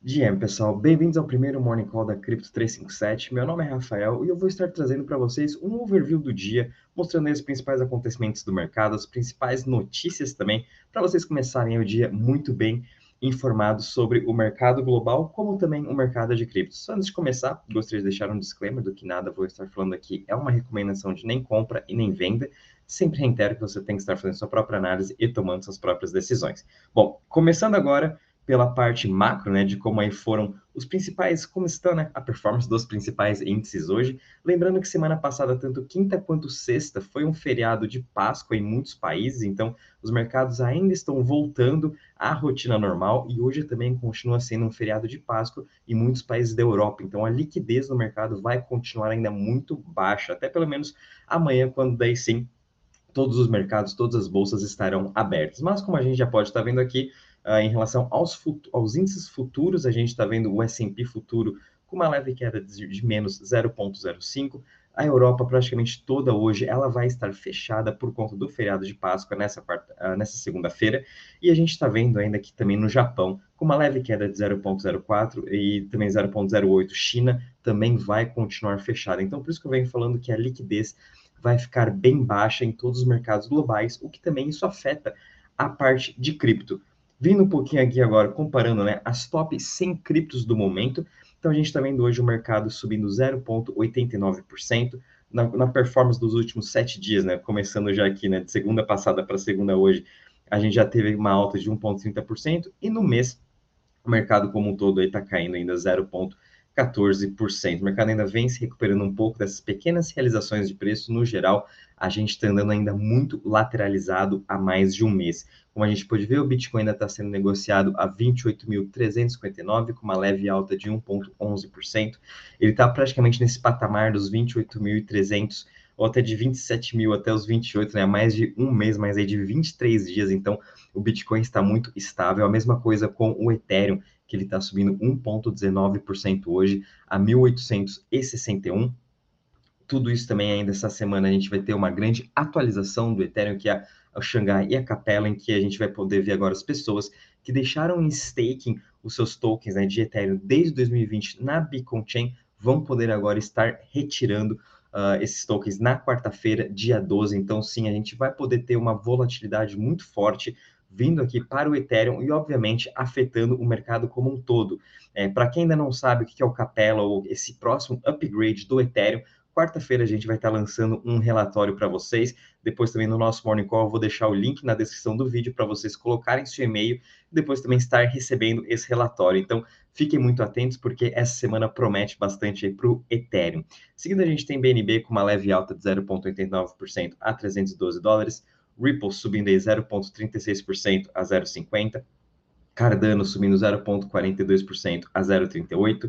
Dia, pessoal, bem-vindos ao primeiro Morning Call da Cripto 357. Meu nome é Rafael e eu vou estar trazendo para vocês um overview do dia, mostrando os principais acontecimentos do mercado, as principais notícias também, para vocês começarem o dia muito bem informados sobre o mercado global, como também o mercado de criptos. Antes de começar, gostaria de deixar um disclaimer do que nada vou estar falando aqui é uma recomendação de nem compra e nem venda. Sempre reitero que você tem que estar fazendo sua própria análise e tomando suas próprias decisões. Bom, começando agora pela parte macro, né, de como aí foram os principais, como estão, né, a performance dos principais índices hoje. Lembrando que semana passada, tanto quinta quanto sexta, foi um feriado de Páscoa em muitos países, então os mercados ainda estão voltando à rotina normal e hoje também continua sendo um feriado de Páscoa em muitos países da Europa. Então a liquidez no mercado vai continuar ainda muito baixa, até pelo menos amanhã, quando daí sim todos os mercados, todas as bolsas estarão abertas. Mas como a gente já pode estar vendo aqui, Uh, em relação aos, aos, índices futuros, a gente está vendo o S&P futuro com uma leve queda de, de menos 0,05. A Europa praticamente toda hoje ela vai estar fechada por conta do feriado de Páscoa nessa, uh, nessa segunda-feira. E a gente está vendo ainda aqui também no Japão com uma leve queda de 0,04 e também 0,08. China também vai continuar fechada. Então por isso que eu venho falando que a liquidez vai ficar bem baixa em todos os mercados globais, o que também isso afeta a parte de cripto. Vindo um pouquinho aqui agora, comparando né, as top 100 criptos do momento. Então, a gente está vendo hoje o mercado subindo 0,89%. Na, na, performance dos últimos sete dias, né? Começando já aqui, né? De segunda passada para segunda hoje, a gente já teve uma alta de 1,30%. E no mês, o mercado como um todo está caindo ainda 0,14%. 14%. O mercado ainda vem se recuperando um pouco dessas pequenas realizações de preço. No geral, a gente está andando ainda muito lateralizado há mais de um mês. Como a gente pode ver, o Bitcoin ainda está sendo negociado a 28.359, com uma leve alta de 1,11%. Ele está praticamente nesse patamar dos 28.300 ou até de 27 mil até os 28, né? Mais de um mês, mais aí de 23 dias. Então, o Bitcoin está muito estável. A mesma coisa com o Ethereum, que ele está subindo 1,19% hoje a 1.861. Tudo isso também ainda essa semana a gente vai ter uma grande atualização do Ethereum, que é o Xangai e a Capela, em que a gente vai poder ver agora as pessoas que deixaram em staking os seus tokens né, de Ethereum desde 2020 na Beacon Chain vão poder agora estar retirando uh, esses tokens na quarta-feira, dia 12. Então, sim, a gente vai poder ter uma volatilidade muito forte vindo aqui para o Ethereum e, obviamente, afetando o mercado como um todo. É, para quem ainda não sabe o que é o Capella ou esse próximo upgrade do Ethereum, quarta-feira a gente vai estar lançando um relatório para vocês. Depois também no nosso Morning Call eu vou deixar o link na descrição do vídeo para vocês colocarem seu e-mail e depois também estar recebendo esse relatório. Então, fiquem muito atentos porque essa semana promete bastante para o Ethereum. Seguindo, a gente tem BNB com uma leve alta de 0,89% a 312 dólares. Ripple subindo aí 0,36% a 0,50%, Cardano subindo 0,42% a 0,38%,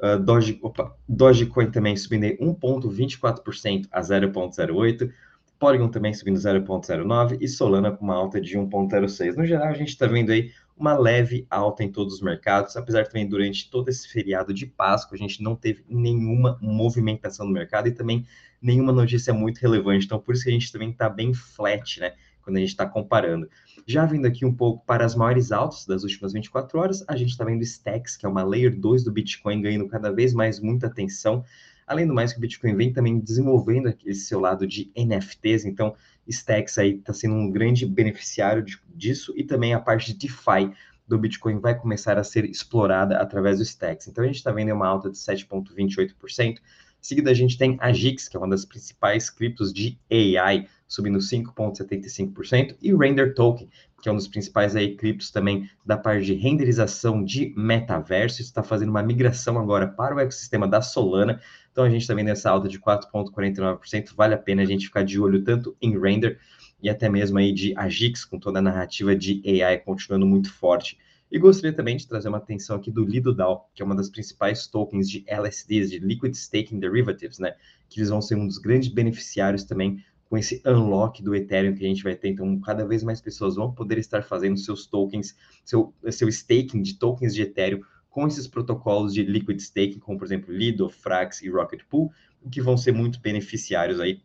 uh, Doge, opa, Dogecoin também subindo aí 1,24% a 0,08%, Polygon também subindo 0,09% e Solana com uma alta de 1,06%. No geral, a gente está vendo aí uma leve alta em todos os mercados, apesar que também durante todo esse feriado de Páscoa a gente não teve nenhuma movimentação no mercado e também nenhuma notícia muito relevante. Então, por isso que a gente também está bem flat, né? Quando a gente está comparando. Já vindo aqui um pouco para as maiores altas das últimas 24 horas, a gente está vendo Stacks, que é uma Layer 2 do Bitcoin, ganhando cada vez mais muita atenção. Além do mais, que o Bitcoin vem também desenvolvendo esse seu lado de NFTs, então Stacks aí está sendo um grande beneficiário disso e também a parte de DeFi do Bitcoin vai começar a ser explorada através do Stacks. Então a gente está vendo uma alta de 7,28%. Seguida a gente tem a GIX, que é uma das principais criptos de AI, subindo 5,75%, e Render Token, que é um dos principais aí criptos também da parte de renderização de metaverso, está fazendo uma migração agora para o ecossistema da Solana. Então a gente está vendo essa alta de 4,49%. Vale a pena a gente ficar de olho tanto em render e até mesmo aí de Agix, com toda a narrativa de AI continuando muito forte. E gostaria também de trazer uma atenção aqui do Lido DAO, que é uma das principais tokens de LSDs, de Liquid Staking Derivatives, né? Que eles vão ser um dos grandes beneficiários também com esse unlock do Ethereum que a gente vai ter. Então, cada vez mais pessoas vão poder estar fazendo seus tokens, seu, seu staking de tokens de Ethereum com esses protocolos de liquid staking, como por exemplo Lido, Frax e Rocket Pool, que vão ser muito beneficiários aí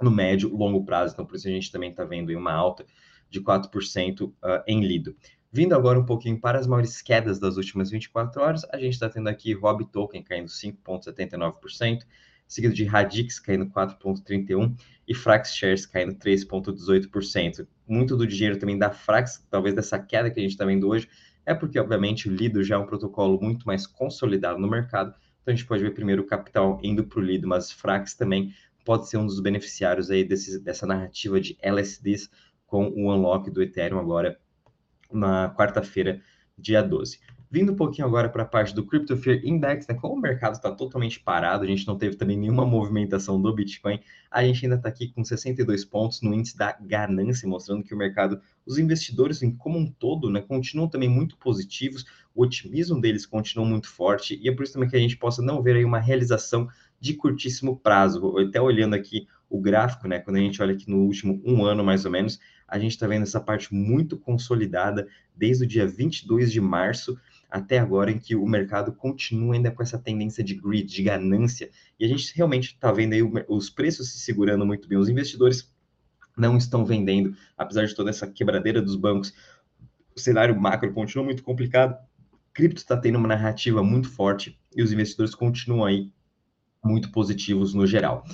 no médio longo prazo. Então, por isso a gente também está vendo uma alta de 4% uh, em Lido. Vindo agora um pouquinho para as maiores quedas das últimas 24 horas, a gente está tendo aqui Rob Token caindo 5,79%, seguido de Radix caindo 4,31% e Frax Shares caindo 3,18%. Muito do dinheiro também da Frax, talvez dessa queda que a gente está vendo hoje, é porque, obviamente, o Lido já é um protocolo muito mais consolidado no mercado, então a gente pode ver primeiro o capital indo para o Lido, mas Frax também pode ser um dos beneficiários aí desse, dessa narrativa de LSDs com o unlock do Ethereum agora na quarta-feira, dia 12. Vindo um pouquinho agora para a parte do Crypto Fear Index, né? Como o mercado está totalmente parado, a gente não teve também nenhuma movimentação do Bitcoin, a gente ainda está aqui com 62 pontos no índice da ganância, mostrando que o mercado, os investidores em como um todo, né, continuam também muito positivos, o otimismo deles continua muito forte, e é por isso também que a gente possa não ver aí uma realização de curtíssimo prazo. Até olhando aqui o gráfico, né, quando a gente olha aqui no último um ano mais ou menos, a gente está vendo essa parte muito consolidada desde o dia 22 de março até agora, em que o mercado continua ainda com essa tendência de greed, de ganância, e a gente realmente está vendo aí os preços se segurando muito bem. Os investidores não estão vendendo, apesar de toda essa quebradeira dos bancos, o cenário macro continua muito complicado. Cripto está tendo uma narrativa muito forte e os investidores continuam aí muito positivos no geral.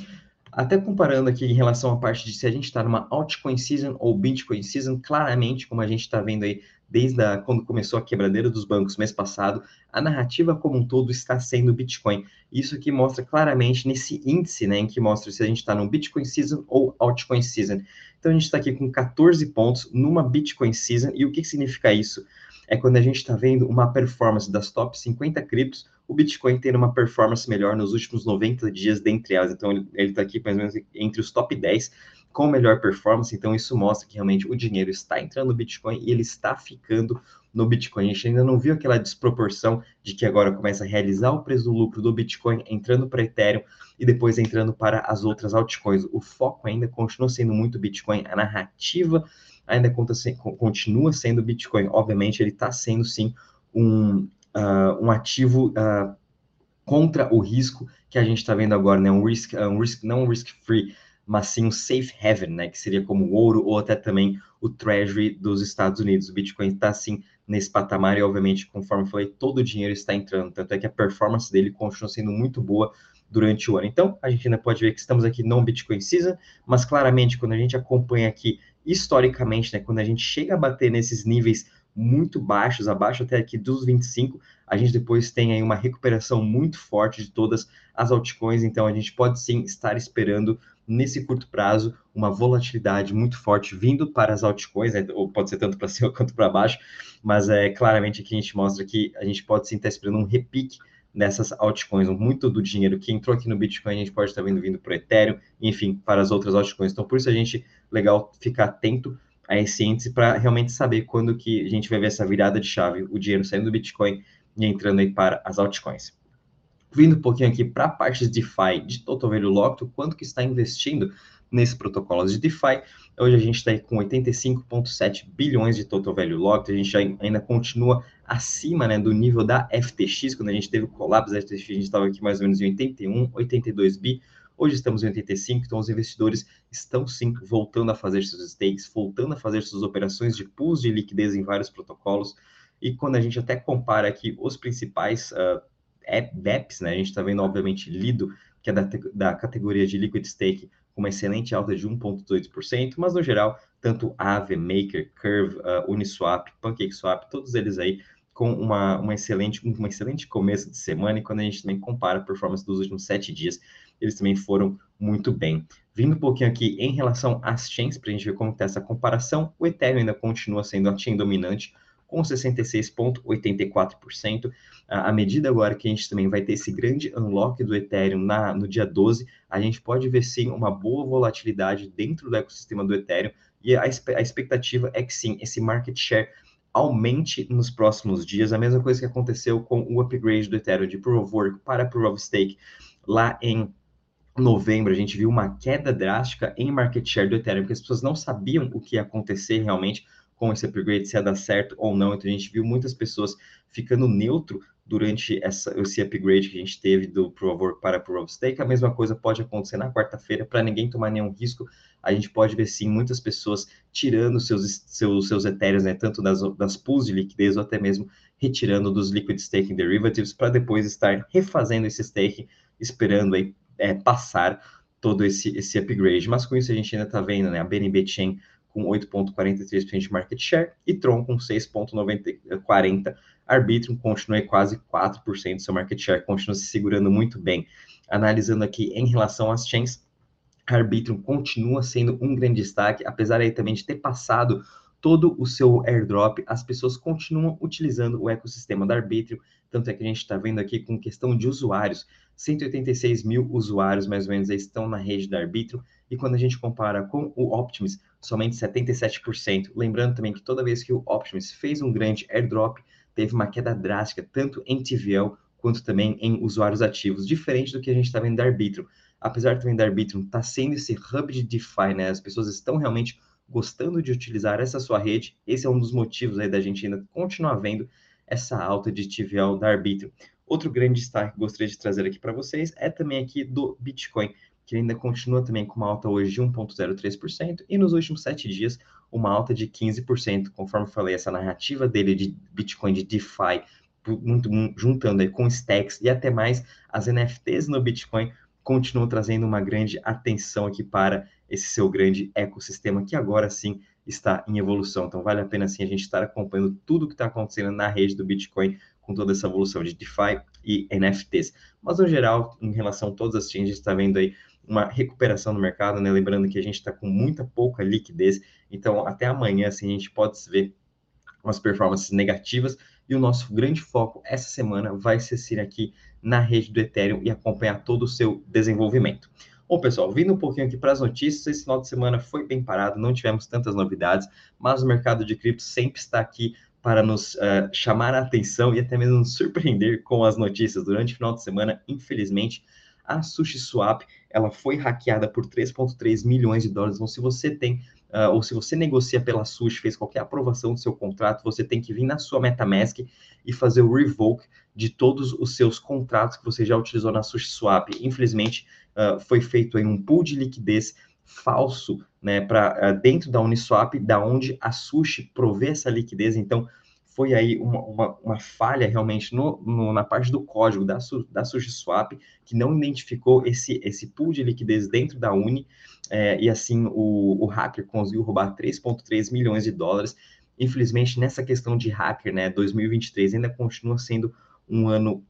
Até comparando aqui em relação à parte de se a gente está numa altcoin season ou Bitcoin season, claramente, como a gente está vendo aí desde a, quando começou a quebradeira dos bancos mês passado, a narrativa como um todo está sendo Bitcoin. Isso aqui mostra claramente nesse índice, né, em que mostra se a gente está no Bitcoin season ou altcoin season. Então a gente está aqui com 14 pontos numa Bitcoin season, e o que, significa isso? É quando a gente está vendo uma performance das top 50 criptos o Bitcoin tendo uma performance melhor nos últimos 90 dias dentre elas. Então, ele está aqui mais ou menos entre os top 10 com melhor performance. Então, isso mostra que realmente o dinheiro está entrando no Bitcoin e ele está ficando no Bitcoin. A gente ainda não viu aquela desproporção de que agora começa a realizar o preço do lucro do Bitcoin entrando para Ethereum e depois entrando para as outras altcoins. O foco ainda continua sendo muito Bitcoin, a narrativa ainda continua sendo Bitcoin. Obviamente, ele está sendo sim um, uh, um ativo uh, contra o risco que a gente está vendo agora, né? Um risk, um risk, não um risk free, mas sim um safe haven, né? Que seria como o ouro ou até também o treasury dos Estados Unidos. O Bitcoin está assim nesse patamar e, obviamente, conforme falei, todo o dinheiro está entrando. Tanto é que a performance dele continua sendo muito boa durante o ano. Então, a gente ainda pode ver que estamos aqui no Bitcoin Season, mas claramente, quando a gente acompanha aqui historicamente, né, quando a gente chega a bater nesses níveis muito baixos, abaixo até aqui dos 25. A gente depois tem aí uma recuperação muito forte de todas as altcoins, então a gente pode sim estar esperando nesse curto prazo uma volatilidade muito forte vindo para as altcoins, né? ou pode ser tanto para cima quanto para baixo, mas é claramente aqui a gente mostra que a gente pode sim estar esperando um repique nessas altcoins. Muito do dinheiro que entrou aqui no Bitcoin a gente pode estar vendo vindo para o Ethereum, enfim, para as outras altcoins. Então, por isso a gente legal ficar atento a esse para realmente saber quando que a gente vai ver essa virada de chave, o dinheiro saindo do Bitcoin e entrando aí para as altcoins. Vindo um pouquinho aqui para a parte de DeFi de Total Value Locked, quanto que está investindo nesses protocolos de DeFi. Hoje a gente está com 85,7 bilhões de Total Value Locked, a gente ainda continua acima né, do nível da FTX, quando a gente teve o colapso da FTX, a gente estava aqui mais ou menos em 81, 82 bi, Hoje estamos em 85, então os investidores estão sim voltando a fazer seus stakes, voltando a fazer suas operações de pools de liquidez em vários protocolos. E quando a gente até compara aqui os principais uh, DEPs, né, a gente está vendo, obviamente, Lido, que é da, da categoria de Liquid Stake, com uma excelente alta de 1,18%, mas no geral, tanto Aave, Maker, Curve, uh, Uniswap, PancakeSwap, todos eles aí com uma, uma excelente, um excelente começo de semana, e quando a gente também compara a performance dos últimos sete dias, eles também foram muito bem. Vindo um pouquinho aqui em relação às chains, para a gente ver como está essa comparação, o Ethereum ainda continua sendo a chain dominante, com 66,84%. À medida agora que a gente também vai ter esse grande unlock do Ethereum na, no dia 12, a gente pode ver sim uma boa volatilidade dentro do ecossistema do Ethereum, e a, a expectativa é que sim, esse market share aumente nos próximos dias, a mesma coisa que aconteceu com o upgrade do Ethereum de Proof of Work para Proof of Stake lá em novembro, a gente viu uma queda drástica em market share do Ethereum, porque as pessoas não sabiam o que ia acontecer realmente com esse upgrade, se ia dar certo ou não. Então a gente viu muitas pessoas ficando neutro durante essa, esse upgrade que a gente teve do Proof of Work para Proof of Stake. A mesma coisa pode acontecer na quarta-feira, para ninguém tomar nenhum risco. A gente pode ver sim muitas pessoas tirando seus, seus, seus etéreos, né, tanto das, das pools de liquidez ou até mesmo retirando dos liquid staking derivatives para depois estar refazendo esse stake, esperando aí é, passar todo esse, esse upgrade. Mas com isso a gente ainda está vendo né, a BNB Chain com 8,43% de market share e Tron com 6,40%. Arbitrum continua quase 4% do seu market share, continua se segurando muito bem. Analisando aqui em relação às chains, Arbitrum continua sendo um grande destaque, apesar aí também de ter passado todo o seu airdrop, as pessoas continuam utilizando o ecossistema da Arbitrum, tanto é que a gente está vendo aqui com questão de usuários, 186 mil usuários mais ou menos estão na rede da Arbitrum, e quando a gente compara com o Optimus, somente 77%. Lembrando também que toda vez que o Optimus fez um grande airdrop, teve uma queda drástica, tanto em TVL quanto também em usuários ativos, diferente do que a gente está vendo da Arbitrum. Apesar também da Arbitrum estar tá sendo esse hub de DeFi, né? As pessoas estão realmente gostando de utilizar essa sua rede. Esse é um dos motivos aí da gente ainda continuar vendo essa alta de TVL da Arbitrum. Outro grande destaque que gostaria de trazer aqui para vocês é também aqui do Bitcoin, que ainda continua também com uma alta hoje de 1,03% e nos últimos sete dias uma alta de 15%, conforme falei, essa narrativa dele de Bitcoin, de DeFi, muito, juntando aí com stacks e até mais as NFTs no Bitcoin, continuam trazendo uma grande atenção aqui para esse seu grande ecossistema que agora sim está em evolução. Então vale a pena sim a gente estar acompanhando tudo o que está acontecendo na rede do Bitcoin com toda essa evolução de DeFi e NFTs. Mas no geral, em relação a todas as chains, a gente está vendo aí uma recuperação no mercado, né? Lembrando que a gente está com muita pouca liquidez, então até amanhã assim, a gente pode ver umas performances negativas e o nosso grande foco essa semana vai ser aqui na rede do Ethereum e acompanhar todo o seu desenvolvimento. Bom, pessoal, vindo um pouquinho aqui para as notícias, esse final de semana foi bem parado, não tivemos tantas novidades, mas o mercado de cripto sempre está aqui para nos uh, chamar a atenção e até mesmo nos surpreender com as notícias. Durante o final de semana, infelizmente, a SushiSwap ela foi hackeada por 3,3 milhões de dólares. Então, se você tem uh, ou se você negocia pela Sushi, fez qualquer aprovação do seu contrato, você tem que vir na sua MetaMask e fazer o revoke de todos os seus contratos que você já utilizou na SushiSwap. Infelizmente, uh, foi feito aí um pool de liquidez falso, né, para uh, dentro da Uniswap, da onde a Sushi provê essa liquidez. Então, foi aí uma, uma, uma falha realmente no, no, na parte do código da, da SushiSwap, que não identificou esse, esse pool de liquidez dentro da Uni, é, e assim o, o hacker conseguiu roubar 3,3 milhões de dólares. Infelizmente, nessa questão de hacker, né, 2023 ainda continua sendo um ano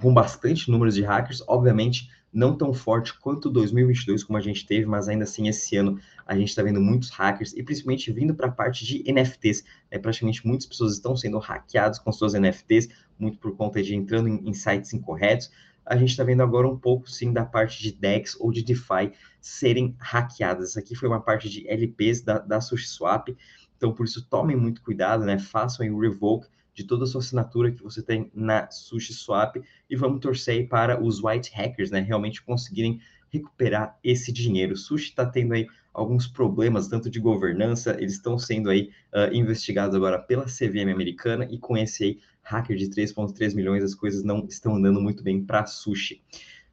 com bastante números de hackers, obviamente não tão forte quanto 2022 como a gente teve, mas ainda assim esse ano a gente está vendo muitos hackers e principalmente vindo para a parte de NFTs. É, praticamente muitas pessoas estão sendo hackeadas com suas NFTs, muito por conta de entrando em, em sites incorretos. A gente está vendo agora um pouco sim da parte de DEX ou de DeFi serem hackeadas. Essa aqui foi uma parte de LPs da, da SushiSwap, então por isso tomem muito cuidado, né? Façam o revoke de toda a sua assinatura que você tem na SushiSwap e vamos torcer para os white hackers, né, realmente conseguirem recuperar esse dinheiro. O Sushi está tendo aí alguns problemas, tanto de governança, eles estão sendo aí uh, investigados agora pela CVM americana e com esse aí, hacker de 3,3 milhões, as coisas não estão andando muito bem para Sushi.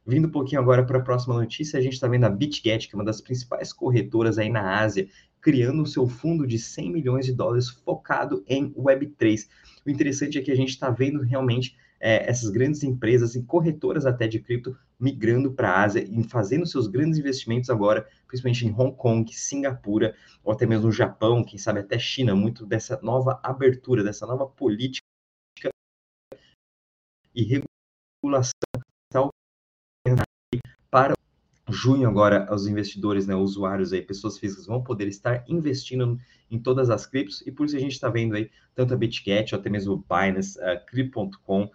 Vindo um pouquinho agora para a próxima notícia, a gente está vendo a BitGet, que é uma das principais corretoras aí na Ásia, criando o seu fundo de 100 milhões de dólares focado em Web3. O interessante é que a gente está vendo realmente é, essas grandes empresas e corretoras até de cripto migrando para a Ásia e fazendo seus grandes investimentos agora, principalmente em Hong Kong, Singapura, ou até mesmo no Japão, quem sabe até China, muito dessa nova abertura, dessa nova política e regulação para junho agora os investidores, né, usuários aí, pessoas físicas vão poder estar investindo em todas as criptos e por isso a gente está vendo aí tanto a BitGet até mesmo o Binance, uh, Crypto.com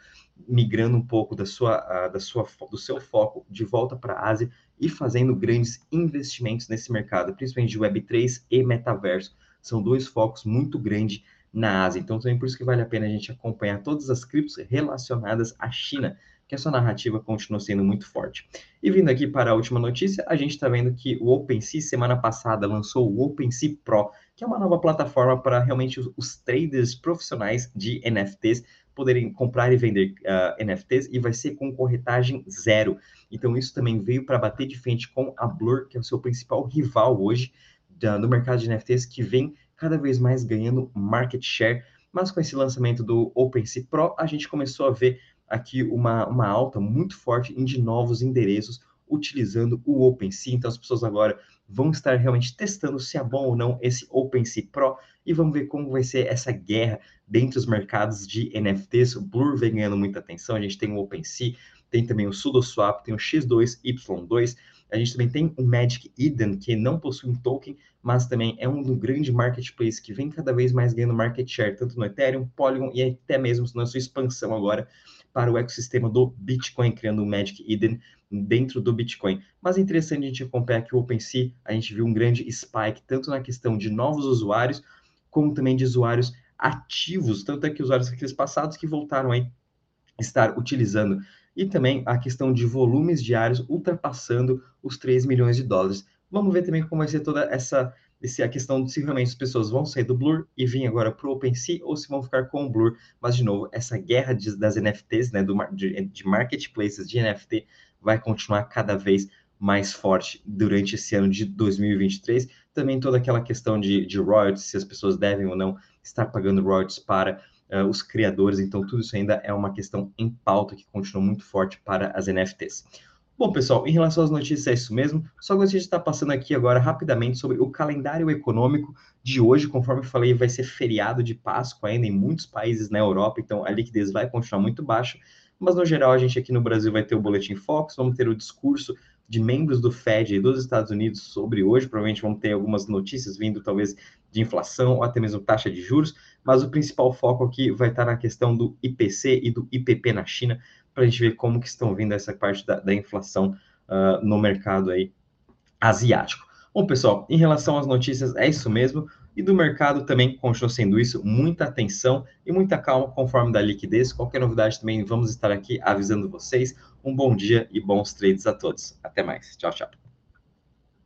migrando um pouco da sua, da sua, do seu foco de volta para a Ásia e fazendo grandes investimentos nesse mercado, principalmente de Web3 e metaverso. São dois focos muito grandes na Ásia. Então, também por isso que vale a pena a gente acompanhar todas as criptos relacionadas à China que essa narrativa continua sendo muito forte. E vindo aqui para a última notícia, a gente está vendo que o OpenSea, semana passada, lançou o OpenSea Pro, que é uma nova plataforma para realmente os, os traders profissionais de NFTs poderem comprar e vender uh, ah, NFTs e vai ser com corretagem zero. Então isso também veio para bater de frente com a Blur, que é o seu principal rival hoje da, no mercado de NFTs, que vem cada vez mais ganhando market share. Mas com esse lançamento do OpenSea Pro, a gente começou a ver aqui uma, uma alta muito forte de novos endereços utilizando o OpenSea. Então as pessoas agora vão estar realmente testando se é bom ou não esse OpenSea Pro e vamos ver como vai ser essa guerra dentro dos mercados de NFTs. O Blur vem ganhando muita atenção, a gente tem o OpenSea, tem também o SudoSwap, tem o X2Y2, a gente também tem o Magic Eden, que não possui um token, mas também é um do grande marketplace que vem cada vez mais ganhando market share, tanto no Ethereum, Polygon e até mesmo na sua expansão agora para o ecossistema do Bitcoin, criando o Magic Eden dentro do Bitcoin. Mas é interessante a gente acompanhar que o OpenSea, a gente viu um grande spike, tanto na questão de novos usuários, como também de usuários ativos, tanto é que usuários aqueles passados que voltaram aí estar utilizando. E também a questão de volumes diários ultrapassando os 3 milhões de dólares. Vamos ver também como vai ser toda essa esse, a questão de se realmente as pessoas vão sair do Blur e vir agora para o OpenSea ou se vão ficar com o Blur. Mas, de novo, essa guerra de, das NFTs, né, do, de, de marketplaces de NFT, vai continuar cada vez mais forte durante esse ano de 2023. Também toda aquela questão de, de royalties, se as pessoas devem ou não estar pagando royalties para uh, os criadores. Então, tudo isso ainda é uma questão em pauta que continua muito forte para as NFTs. Bom, pessoal, em relação às notícias, é isso mesmo. Só gostaria de estar passando aqui agora rapidamente sobre o calendário econômico de hoje. Conforme eu falei, vai ser feriado de Páscoa ainda em muitos países na Europa, então a liquidez vai continuar muito baixa. Mas, no geral, a gente aqui no Brasil vai ter o Boletim Fox, vamos ter o discurso de membros do Fed dos Estados Unidos sobre hoje. Provavelmente vamos ter algumas notícias vindo, talvez, de inflação ou até mesmo taxa de juros. Mas o principal foco aqui vai estar na questão do IPC e do IPP na China para a gente ver como que estão vindo essa parte da, da inflação uh, no mercado aí asiático. Bom, pessoal, em relação às notícias, é isso mesmo. E do mercado também continua sendo isso, muita atenção e muita calma conforme da liquidez. Qualquer novidade também vamos estar aqui avisando vocês. Um bom dia e bons trades a todos. Até mais. Tchau, tchau.